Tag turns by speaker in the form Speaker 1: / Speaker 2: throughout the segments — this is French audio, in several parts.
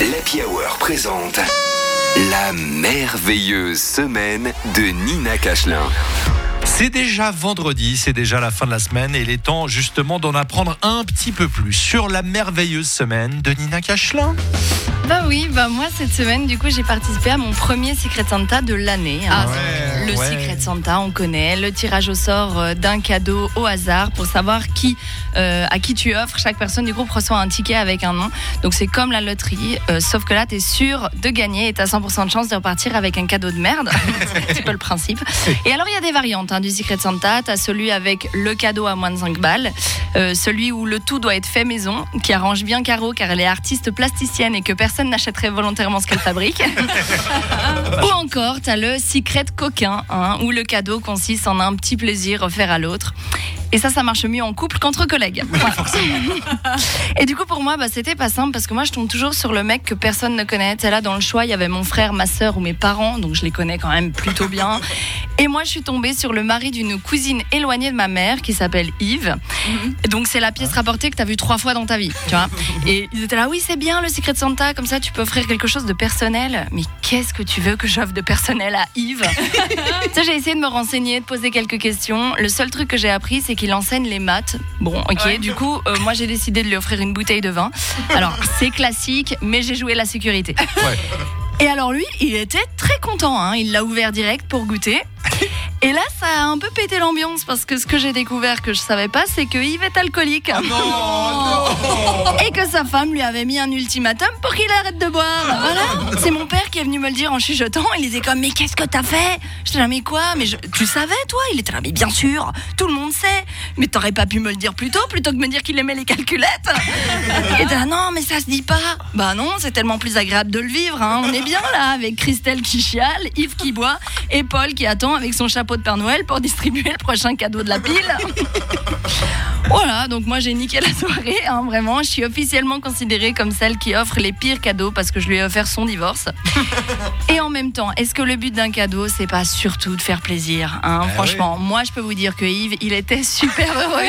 Speaker 1: L'Happy Hour présente la merveilleuse semaine de Nina Cachelin.
Speaker 2: C'est déjà vendredi, c'est déjà la fin de la semaine et il est temps justement d'en apprendre un petit peu plus sur la merveilleuse semaine de Nina Cachelin.
Speaker 3: Bah oui, bah moi cette semaine, du coup, j'ai participé à mon premier Secret Santa de l'année. hein.
Speaker 2: Ah ouais,
Speaker 3: le
Speaker 2: ouais.
Speaker 3: Secret Santa, on connaît le tirage au sort euh, d'un cadeau au hasard pour savoir qui, euh, à qui tu offres. Chaque personne du groupe reçoit un ticket avec un nom. Donc c'est comme la loterie, euh, sauf que là, tu es sûr de gagner et tu as 100% de chance de repartir avec un cadeau de merde. c'est un petit peu le principe. Et alors, il y a des variantes du Secret Santa. Tu as celui avec le cadeau à moins de 5 balles, euh, celui où le tout doit être fait maison, qui arrange bien Caro car elle est artiste plasticienne et que personne n'achèterait volontairement ce qu'elle fabrique. Ou encore, tu as le secret coquin, hein, où le cadeau consiste en un petit plaisir offert à l'autre. Et ça, ça marche mieux en couple qu'entre collègues. Voilà. Et du coup, pour moi, bah, c'était pas simple parce que moi, je tombe toujours sur le mec que personne ne connaît. Et là, dans le choix, il y avait mon frère, ma sœur ou mes parents, donc je les connais quand même plutôt bien. Et moi, je suis tombée sur le mari d'une cousine éloignée de ma mère qui s'appelle Yves. Et Donc, c'est la pièce rapportée que tu as vue trois fois dans ta vie, tu vois. Et ils étaient là, oui, c'est bien le secret de Santa, comme ça, tu peux offrir quelque chose de personnel. Mais qu'est-ce que tu veux que j'offre de personnel à Yves? Tu sais, j'ai essayé de me renseigner, de poser quelques questions. Le seul truc que j'ai appris, c'est qu'il enseigne les maths. Bon, ok, du coup, euh, moi, j'ai décidé de lui offrir une bouteille de vin. Alors, c'est classique, mais j'ai joué la sécurité.
Speaker 2: Ouais.
Speaker 3: Et alors lui, il était très content. hein. Il l'a ouvert direct pour goûter. Et là, ça a un peu pété l'ambiance parce que ce que j'ai découvert que je savais pas, c'est que Yves est alcoolique. Et que sa femme lui avait mis un ultimatum pour qu'il arrête de boire. Voilà. C'est mon père qui est venu me le dire en chuchotant. Il disait comme, mais qu'est-ce que t'as fait? J'étais là, mais quoi? Mais je- tu savais, toi? Il était là, mais bien sûr, tout le monde sait. Mais t'aurais pas pu me le dire plus tôt plutôt que me dire qu'il aimait les calculettes. Était là, non, mais ça se dit pas. Bah non, c'est tellement plus agréable de le vivre. hein. On est bien là avec Christelle qui chiale, Yves qui boit et Paul qui attend avec son chapeau de Père Noël pour distribuer le prochain cadeau de la pile. Voilà, donc moi j'ai niqué la soirée, hein, vraiment. Je suis officiellement considérée comme celle qui offre les pires cadeaux parce que je lui ai offert son divorce. Et en même temps, est-ce que le but d'un cadeau, c'est pas surtout de faire plaisir hein?
Speaker 2: Bah
Speaker 3: Franchement, moi je peux vous dire que Yves, il était super heureux.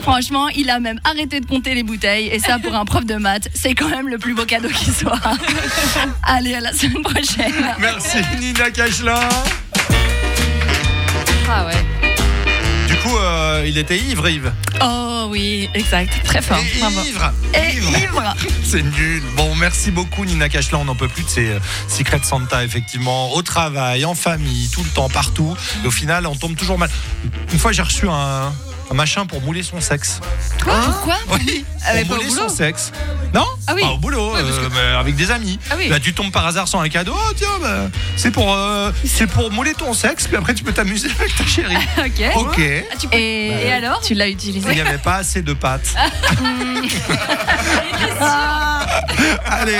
Speaker 3: Franchement, il a même arrêté de compter les bouteilles. Et ça, pour un prof de maths, c'est quand même le plus beau cadeau qui soit. Allez, à la semaine prochaine.
Speaker 2: Merci Nina Cachelin.
Speaker 3: Ah ouais.
Speaker 2: Du coup, euh, il était ivre, Yves.
Speaker 3: Oh oui, exact. Très fort.
Speaker 2: Et
Speaker 3: Bravo.
Speaker 2: ivre.
Speaker 3: Et
Speaker 2: Ivre.
Speaker 3: ivre.
Speaker 2: C'est nul. Bon, merci beaucoup Nina Cachelin. On n'en peut plus de ces euh, Secret Santa, effectivement, au travail, en famille, tout le temps, partout. Et au final, on tombe toujours mal. Une fois, j'ai reçu un, un machin pour mouler son sexe.
Speaker 3: Pourquoi
Speaker 2: Oui,
Speaker 4: Ah,
Speaker 2: pour mouler son sexe. Non
Speaker 4: Ah oui.
Speaker 2: Pas au boulot,
Speaker 4: Ouais,
Speaker 2: euh, avec des amis.
Speaker 4: Ah oui.
Speaker 2: Bah, tu tombes par hasard sur un cadeau. Oh, tiens, bah, c'est pour, euh, c'est pour mouler ton sexe, puis après tu peux t'amuser avec ta chérie.
Speaker 4: Ok.
Speaker 2: Ok.
Speaker 4: Ah, tu peux-
Speaker 3: Et,
Speaker 4: Et alors
Speaker 3: Tu l'as utilisé
Speaker 2: Il n'y avait pas assez de pâtes. Allez.